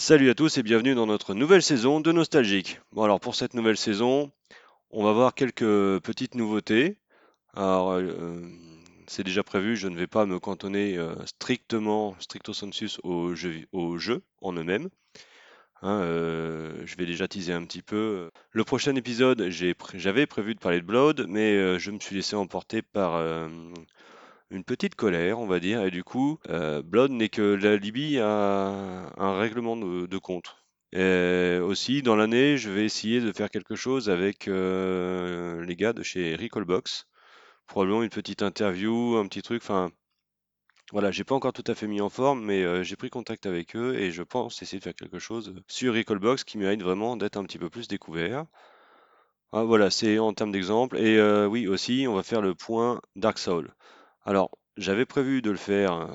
Salut à tous et bienvenue dans notre nouvelle saison de Nostalgique. Bon alors pour cette nouvelle saison, on va voir quelques petites nouveautés. Alors euh, c'est déjà prévu, je ne vais pas me cantonner euh, strictement, stricto sensus aux jeux en eux-mêmes. Hein, euh, je vais déjà teaser un petit peu. Le prochain épisode, j'avais prévu de parler de Blood, mais je me suis laissé emporter par une petite colère, on va dire, et du coup, Blood n'est que la Libye a un de, compte. Aussi, dans l'année, je vais essayer de faire quelque chose avec euh, les gars de chez Recallbox. Probablement une petite interview, un petit truc, enfin... Voilà, j'ai pas encore tout à fait mis en forme, mais euh, j'ai pris contact avec eux et je pense essayer de faire quelque chose sur Recallbox qui mérite vraiment d'être un petit peu plus découvert. Ah, voilà, c'est en termes d'exemple. Et oui, aussi, on va faire le point Dark Soul. Alors, j'avais prévu de le faire euh,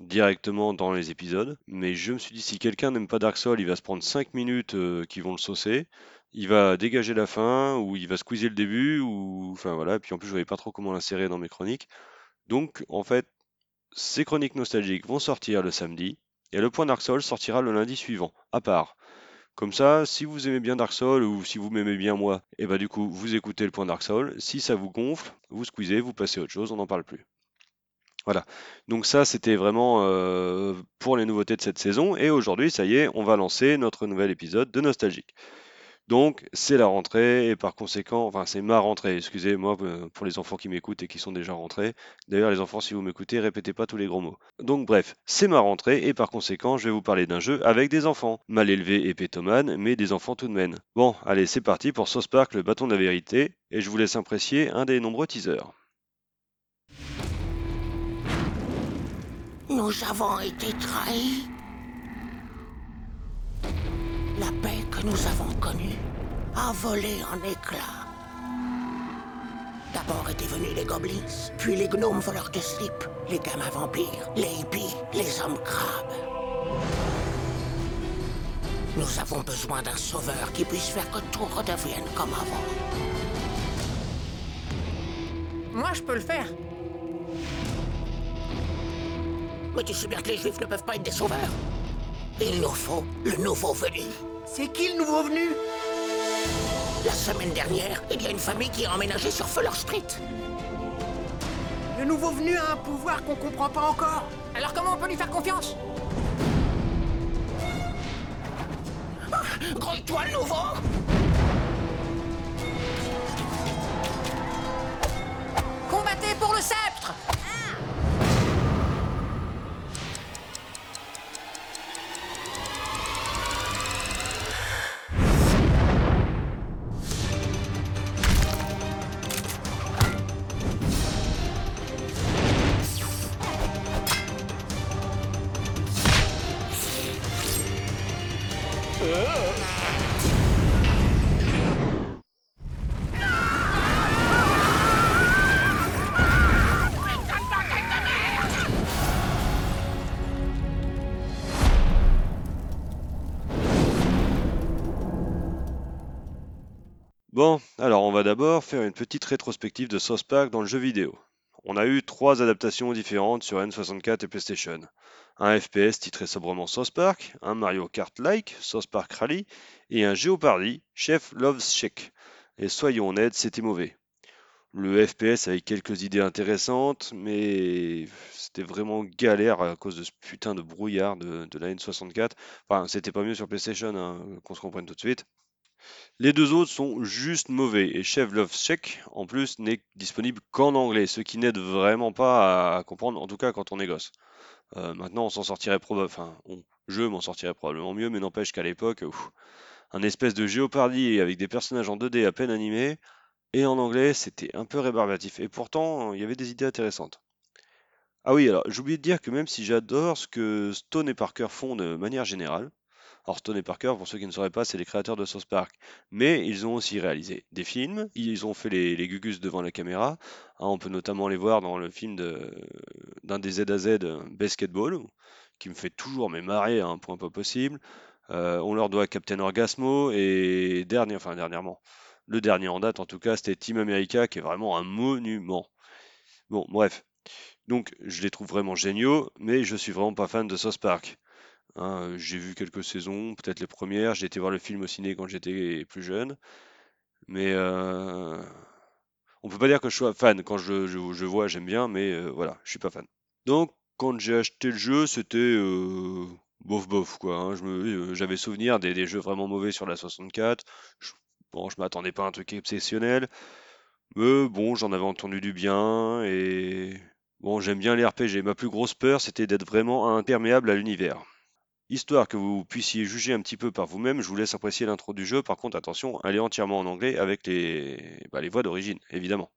directement dans les épisodes, mais je me suis dit si quelqu'un n'aime pas Dark Souls, il va se prendre 5 minutes euh, qui vont le saucer, il va dégager la fin, ou il va squeezer le début, ou enfin voilà, puis en plus je voyais pas trop comment l'insérer dans mes chroniques. Donc en fait, ces chroniques nostalgiques vont sortir le samedi, et le point Dark Souls sortira le lundi suivant, à part. Comme ça, si vous aimez bien Dark Souls ou si vous m'aimez bien moi, et eh bah ben, du coup vous écoutez le point Dark Souls. Si ça vous gonfle, vous squeezez, vous passez à autre chose, on n'en parle plus. Voilà. Donc ça, c'était vraiment euh, pour les nouveautés de cette saison. Et aujourd'hui, ça y est, on va lancer notre nouvel épisode de Nostalgique. Donc c'est la rentrée et par conséquent, enfin c'est ma rentrée, excusez-moi euh, pour les enfants qui m'écoutent et qui sont déjà rentrés. D'ailleurs les enfants si vous m'écoutez, répétez pas tous les gros mots. Donc bref, c'est ma rentrée et par conséquent je vais vous parler d'un jeu avec des enfants. Mal élevé et pétomane, mais des enfants tout de même. Bon, allez c'est parti pour Sauce Park, le bâton de la vérité, et je vous laisse apprécier un des nombreux teasers. Nous avons été trahis. La paix que nous avons connue a volé en éclats. D'abord étaient venus les goblins, puis les gnomes voleurs de slip, les gamins vampires, les hippies, les hommes crabes. Nous avons besoin d'un sauveur qui puisse faire que tout redevienne comme avant. Moi, je peux le faire. Mais tu sais bien que les juifs ne peuvent pas être des sauveurs. Il nous faut le nouveau venu. C'est qui le nouveau venu? La semaine dernière, il y a une famille qui a emménagé sur Fuller Street. Le nouveau venu a un pouvoir qu'on comprend pas encore. Alors comment on peut lui faire confiance? Ah, toi le nouveau Combattez pour le sceptre Bon, alors on va d'abord faire une petite rétrospective de South Park dans le jeu vidéo. On a eu trois adaptations différentes sur N64 et PlayStation. Un FPS titré sobrement South Park, un Mario Kart-like, South Park Rally, et un Jeopardy, Chef Loves Shake. Et soyons honnêtes, c'était mauvais. Le FPS avec quelques idées intéressantes, mais c'était vraiment galère à cause de ce putain de brouillard de, la N64. Enfin, c'était pas mieux sur PlayStation, hein, qu'on se comprenne tout de suite. Les deux autres sont juste mauvais et Check en plus n'est disponible qu'en anglais, ce qui n'aide vraiment pas à comprendre, en tout cas quand on est. Euh, maintenant on s'en sortirait probablement, enfin je m'en sortirais probablement mieux, mais n'empêche qu'à l'époque, un espèce de géopardie avec des personnages en 2D à peine animés et en anglais c'était un peu rébarbatif et pourtant il y avait des idées intéressantes. Ah oui, alors j'ai oublié de dire que même si j'adore ce que Stone et Parker font de manière générale, alors Stone et Parker, pour ceux qui ne sauraient pas, c'est les créateurs de South Park. Mais ils ont aussi réalisé des films, ils ont fait les, Gugus devant la caméra. Hein, on peut notamment les voir dans le film d'un des Z à Z, Basketball, qui me fait toujours mais marrer à un point pas possible. Euh, on leur doit Captain Orgasmo et dernier, enfin dernièrement, le dernier en date en tout cas, c'était Team America qui est vraiment un monument. Bon, bref. Donc je les trouve vraiment géniaux, mais je suis vraiment pas fan de South Park. Hein, j'ai vu quelques saisons, peut-être les premières. J'ai été voir le film au ciné quand j'étais plus jeune. Mais euh, on peut pas dire que je sois fan. Quand je, vois, j'aime bien, mais euh, voilà, je suis pas fan. Donc, quand j'ai acheté le jeu, c'était euh, bof bof quoi. hein. Euh, j'avais souvenir des, des jeux vraiment mauvais sur la 64. Je, bon, je m'attendais pas à un truc exceptionnel. Mais bon, j'en avais entendu du bien et bon, j'aime bien les RPG. Ma plus grosse peur, c'était d'être vraiment imperméable à l'univers. Histoire que vous puissiez juger un petit peu par vous-même, je vous laisse apprécier l'intro du jeu. Par contre, attention, elle est entièrement en anglais avec les, bah, les voix d'origine, évidemment.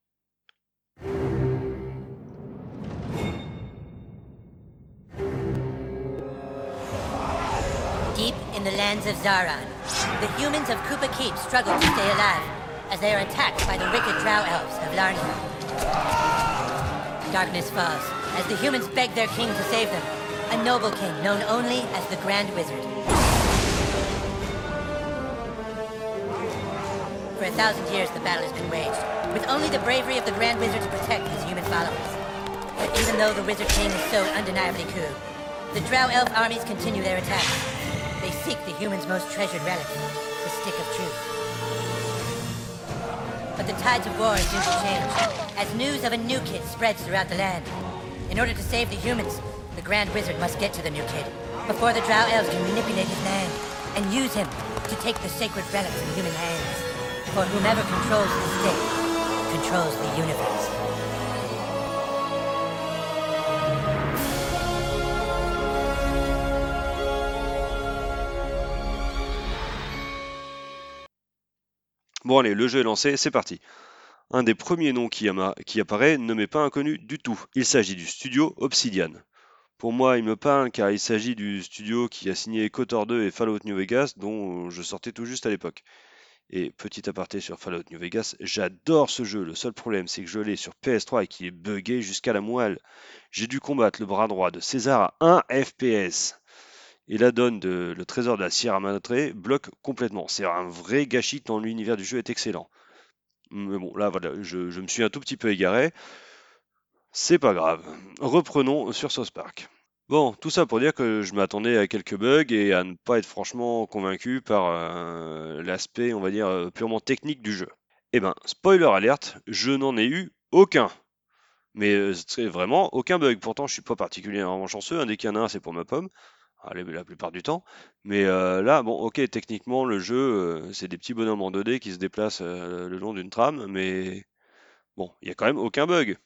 Deep in the lands of Zaran, the humans of Koopa Keep struggle to stay alive as they are attacked by the wicked drow elves of Larnia. Darkness falls as the humans beg their king to save them, a noble king known only as the Grand Wizard. For a thousand years, the battle has been waged, with only the bravery of the Grand Wizard to protect his human followers. But even though the Wizard King is so undeniably cool, the Drow Elf armies continue their attack. They seek the humans' most treasured relic, the Stick of Truth. But the tides of war seem to change, as news of a new kid spreads throughout the land. In order to save the humans, the Grand Wizard must get to the new kid, before the Drow Elves can manipulate his mind, and use him to take the sacred relic from human hands. For whomever controls the stick, controls the universe. Bon allez, le jeu est lancé, c'est parti. Un des premiers noms qui, qui apparaît ne m'est pas inconnu du tout. Il s'agit du studio Obsidian. Pour moi, il me parle car il s'agit du studio qui a signé KOTOR 2 et Fallout New Vegas, dont je sortais tout juste à l'époque. Et petit aparté sur Fallout New Vegas, j'adore ce jeu. Le seul problème, c'est que je l'ai sur PS3 et qu'il est buggé jusqu'à la moelle. J'ai dû combattre le bras droit de César à 1 FPS. Et la donne de Le Trésor de la Sierra Madre bloque complètement. C'est un vrai gâchis tant l'univers du jeu est excellent. Mais bon, là, voilà, je me suis un tout petit peu égaré. C'est pas grave. Reprenons sur South Park. Bon, tout ça pour dire que je m'attendais à quelques bugs et à ne pas être franchement convaincu par euh, l'aspect, on va dire, euh, purement technique du jeu. Eh ben, spoiler alerte, je n'en ai eu aucun. Mais euh, c'est vraiment aucun bug. Pourtant, je suis pas particulièrement chanceux. hein. Dès qu'il y en a un, c'est pour ma pomme. Allez, la plupart du temps. Mais là, bon, ok, techniquement, le jeu, c'est des petits bonhommes en 2D qui se déplacent le long d'une trame, mais bon, il y a quand même aucun bug.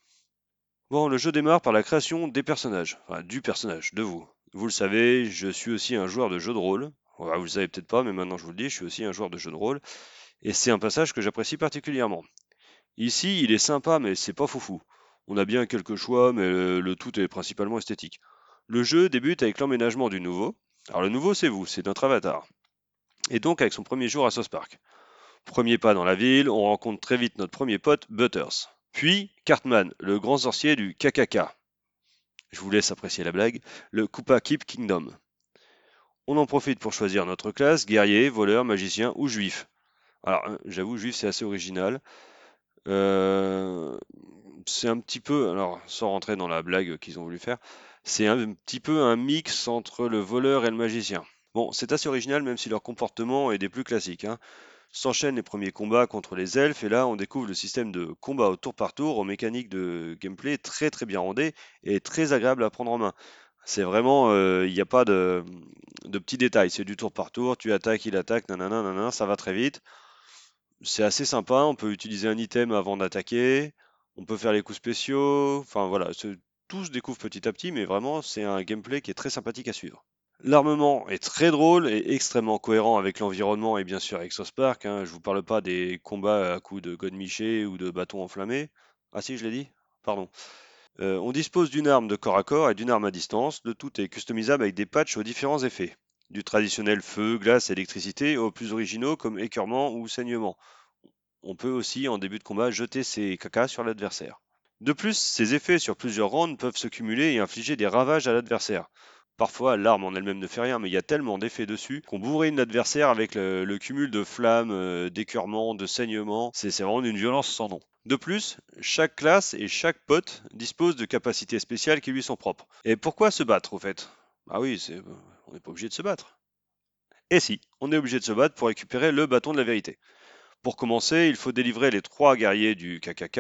Bon, le jeu démarre par la création des personnages, du personnage, de vous. Vous le savez, je suis aussi un joueur de jeu de rôle. Vous le savez peut-être pas, mais maintenant je vous le dis, je suis aussi un joueur de jeu de rôle. Et c'est un passage que j'apprécie particulièrement. Ici, il est sympa, mais c'est pas foufou. On a bien quelques choix, mais le, le tout est principalement esthétique. Le jeu débute avec l'emménagement du nouveau. Alors le nouveau, c'est vous, c'est notre avatar. Et donc avec son premier jour à South Park. Premier pas dans la ville, on rencontre très vite notre premier pote, Butters. Puis Cartman, le grand sorcier du KKK. Je vous laisse apprécier la blague, le Koopa Keep Kingdom. On en profite pour choisir notre classe, guerrier, voleur, magicien ou juif. Alors, hein, j'avoue, juif, c'est assez original. Euh, c'est un petit peu, alors sans rentrer dans la blague qu'ils ont voulu faire, c'est un petit peu un mix entre le voleur et le magicien. Bon, c'est assez original même si leur comportement est des plus classiques. hein. S'enchaînent les premiers combats contre les elfes et là on découvre le système de combat au tour par tour aux mécaniques de gameplay très très bien rodées et très agréable à prendre en main. C'est vraiment, euh, il n'y a pas de, petits détails, c'est du tour par tour, tu attaques, il attaque, nanana, ça va très vite. C'est assez sympa, on peut utiliser un item avant d'attaquer, on peut faire les coups spéciaux, enfin voilà, tout se découvre petit à petit, mais vraiment c'est un gameplay qui est très sympathique à suivre. L'armement est très drôle et extrêmement cohérent avec l'environnement et bien sûr avec South Park. hein. Je vous parle pas des combats à coups de godemiché ou de bâtons enflammés. Ah si, je l'ai dit Pardon. Euh, on dispose d'une arme de corps à corps et d'une arme à distance. Le tout est customisable avec des patchs aux différents effets. Du traditionnel feu, glace, électricité aux plus originaux comme écœurement ou saignement. On peut aussi, en début de combat, jeter ses cacas sur l'adversaire. De plus, ces effets sur plusieurs rounds peuvent se cumuler et infliger des ravages à l'adversaire. Parfois, l'arme en elle-même ne fait rien, mais il y a tellement d'effets dessus qu'on bourrine l'adversaire avec le, cumul de flammes, euh, d'écœurements, de saignements. C'est vraiment d'une violence sans nom. De plus, chaque classe et chaque pote dispose de capacités spéciales qui lui sont propres. Et pourquoi se battre au fait? Ah oui, On n'est pas obligé de se battre. Et si, on est obligé de se battre pour récupérer le bâton de la vérité. Pour commencer, il faut délivrer les trois guerriers du KKK.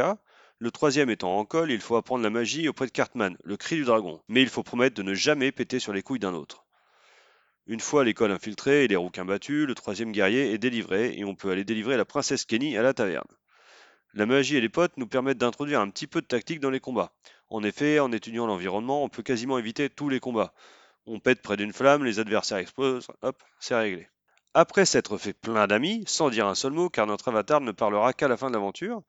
Le troisième étant en col, il faut apprendre la magie auprès de Cartman, le cri du dragon. Mais il faut promettre de ne jamais péter sur les couilles d'un autre. Une fois l'école infiltrée et les rouquins battus, le troisième guerrier est délivré et on peut aller délivrer la princesse Kenny à la taverne. La magie et les potes nous permettent d'introduire un petit peu de tactique dans les combats. En effet, en étudiant l'environnement, on peut quasiment éviter tous les combats. On pète près d'une flamme, les adversaires explosent, hop, c'est réglé. Après s'être fait plein d'amis, sans dire un seul mot car notre avatar ne parlera qu'à la fin de l'aventure,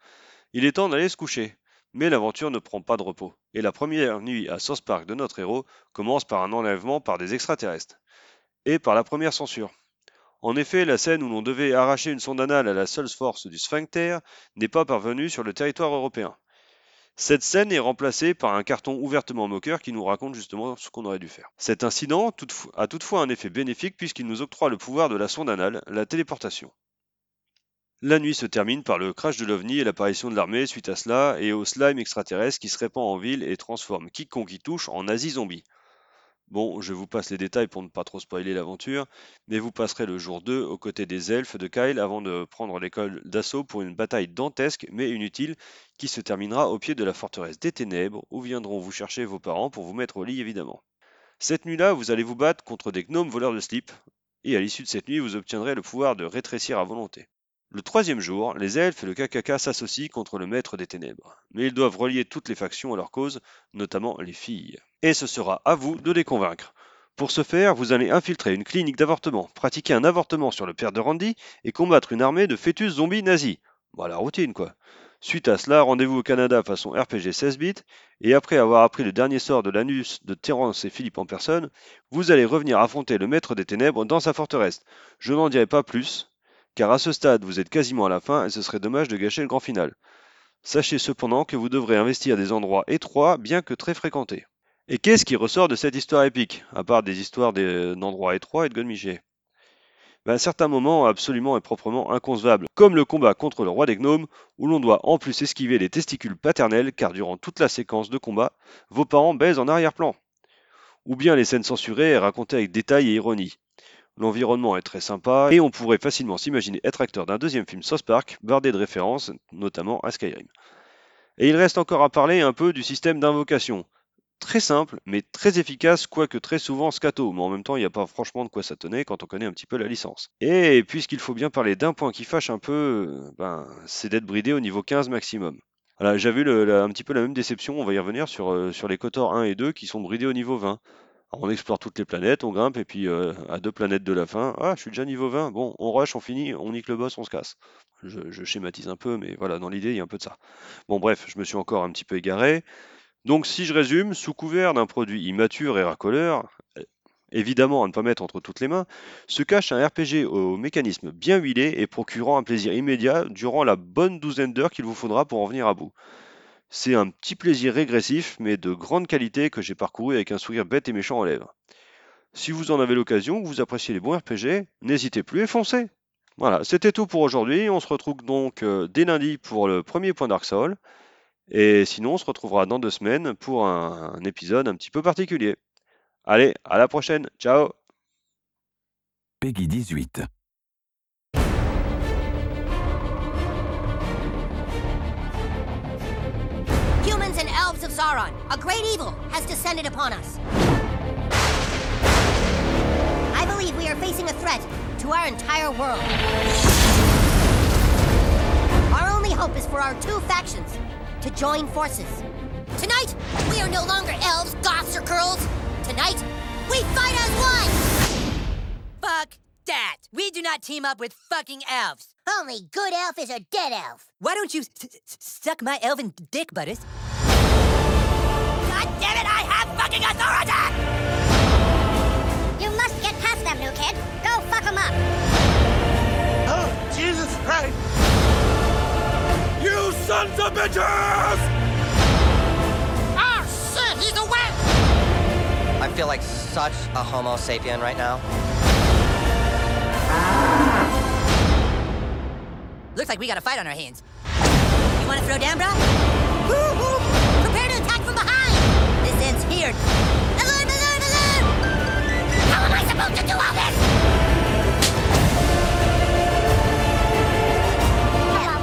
il est temps d'aller se coucher. Mais l'aventure ne prend pas de repos, et la première nuit à South Park de notre héros commence par un enlèvement par des extraterrestres, et par la première censure. En effet, la scène où l'on devait arracher une sonde anale à la seule force du sphincter n'est pas parvenue sur le territoire européen. Cette scène est remplacée par un carton ouvertement moqueur qui nous raconte justement ce qu'on aurait dû faire. Cet incident a toutefois un effet bénéfique puisqu'il nous octroie le pouvoir de la sonde anale, la téléportation. La nuit se termine par le crash de l'OVNI et l'apparition de l'armée suite à cela et au slime extraterrestre qui se répand en ville et transforme quiconque y touche en Asie zombie. Bon, je vous passe les détails pour ne pas trop spoiler l'aventure, mais vous passerez le jour 2 aux côtés des elfes de Kyle avant de prendre l'école d'assaut pour une bataille dantesque mais inutile qui se terminera au pied de la forteresse des ténèbres où viendront vous chercher vos parents pour vous mettre au lit évidemment. Cette nuit-là, vous allez vous battre contre des gnomes voleurs de slip, et à l'issue de cette nuit, vous obtiendrez le pouvoir de rétrécir à volonté. Le troisième jour, les elfes et le KKK s'associent contre le maître des ténèbres, mais ils doivent relier toutes les factions à leur cause, notamment les filles. Et ce sera à vous de les convaincre. Pour ce faire, vous allez infiltrer une clinique d'avortement, pratiquer un avortement sur le père de Randy et combattre une armée de fœtus zombies nazis. Voilà, routine quoi. Suite à cela, rendez-vous au Canada façon RPG 16 bits, et après avoir appris le dernier sort de l'anus de Terence et Philippe en personne, vous allez revenir affronter le maître des ténèbres dans sa forteresse. Je n'en dirai pas plus, car à ce stade vous êtes quasiment à la fin et ce serait dommage de gâcher le grand final. Sachez cependant que vous devrez investir des endroits étroits bien que très fréquentés. Et qu'est-ce qui ressort de cette histoire épique, à part des histoires d'endroits étroits et de Godmiché ben, Certains moments absolument et proprement inconcevables, comme le combat contre le roi des gnomes, où l'on doit en plus esquiver les testicules paternels, car durant toute la séquence de combat, vos parents baisent en arrière-plan. Ou bien les scènes censurées et racontées avec détail et ironie. L'environnement est très sympa et on pourrait facilement s'imaginer être acteur d'un deuxième film South Park, bardé de références, notamment à Skyrim. Et il reste encore à parler un peu du système d'invocation. Très simple, mais très efficace, quoique très souvent scato, mais en même temps il n'y a pas franchement de quoi ça tenait quand on connaît un petit peu la licence. Et puisqu'il faut bien parler d'un point qui fâche un peu, ben, c'est d'être bridé au niveau 15 maximum. J'avais un petit peu la même déception, on va y revenir, sur, euh, les Kotor 1 et 2 qui sont bridés au niveau 20 on explore toutes les planètes, on grimpe, et puis euh, à deux planètes de la fin, ah, je suis déjà niveau 20, bon, on rush, on finit, on nique le boss, on se casse. Je, schématise un peu, mais voilà, dans l'idée, il y a un peu de ça. Bon, bref, je me suis encore un petit peu égaré. Donc, si je résume, sous couvert d'un produit immature et racoleur, euh, évidemment à ne pas mettre entre toutes les mains, se cache un RPG au mécanisme bien huilé et procurant un plaisir immédiat durant la bonne douzaine d'heures qu'il vous faudra pour en venir à bout. C'est un petit plaisir régressif, mais de grande qualité que j'ai parcouru avec un sourire bête et méchant aux lèvres. Si vous en avez l'occasion, que vous appréciez les bons RPG, n'hésitez plus et foncez Voilà, c'était tout pour aujourd'hui. On se retrouve donc euh, dès lundi pour le premier point Dark. Et sinon, on se retrouvera dans deux semaines pour un, un épisode un petit peu particulier. Allez, à la prochaine. Ciao Peggy 18. Sauron, a great evil has descended upon us. I believe we are facing a threat to our entire world. Our only hope is for our two factions to join forces. Tonight, we are no longer elves, goths, or girls. Tonight, we fight as one! Fuck that! We do not team up with fucking elves. Only good elf is a dead elf. Why don't you suck my elven dick, Butters? Damn it, I have fucking authority! You must get past them, new kid. Go fuck them up. Oh, Jesus Christ! You sons of bitches! Oh, shit, he's away! I feel like such a homo sapien right now. Looks like we got a fight on our hands. You want to throw down, bro? Here. Alert, alert, alert! How am I supposed to do all this? Hello,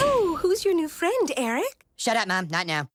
Oh, who's your new friend, Eric? Shut up, Mom. Not now.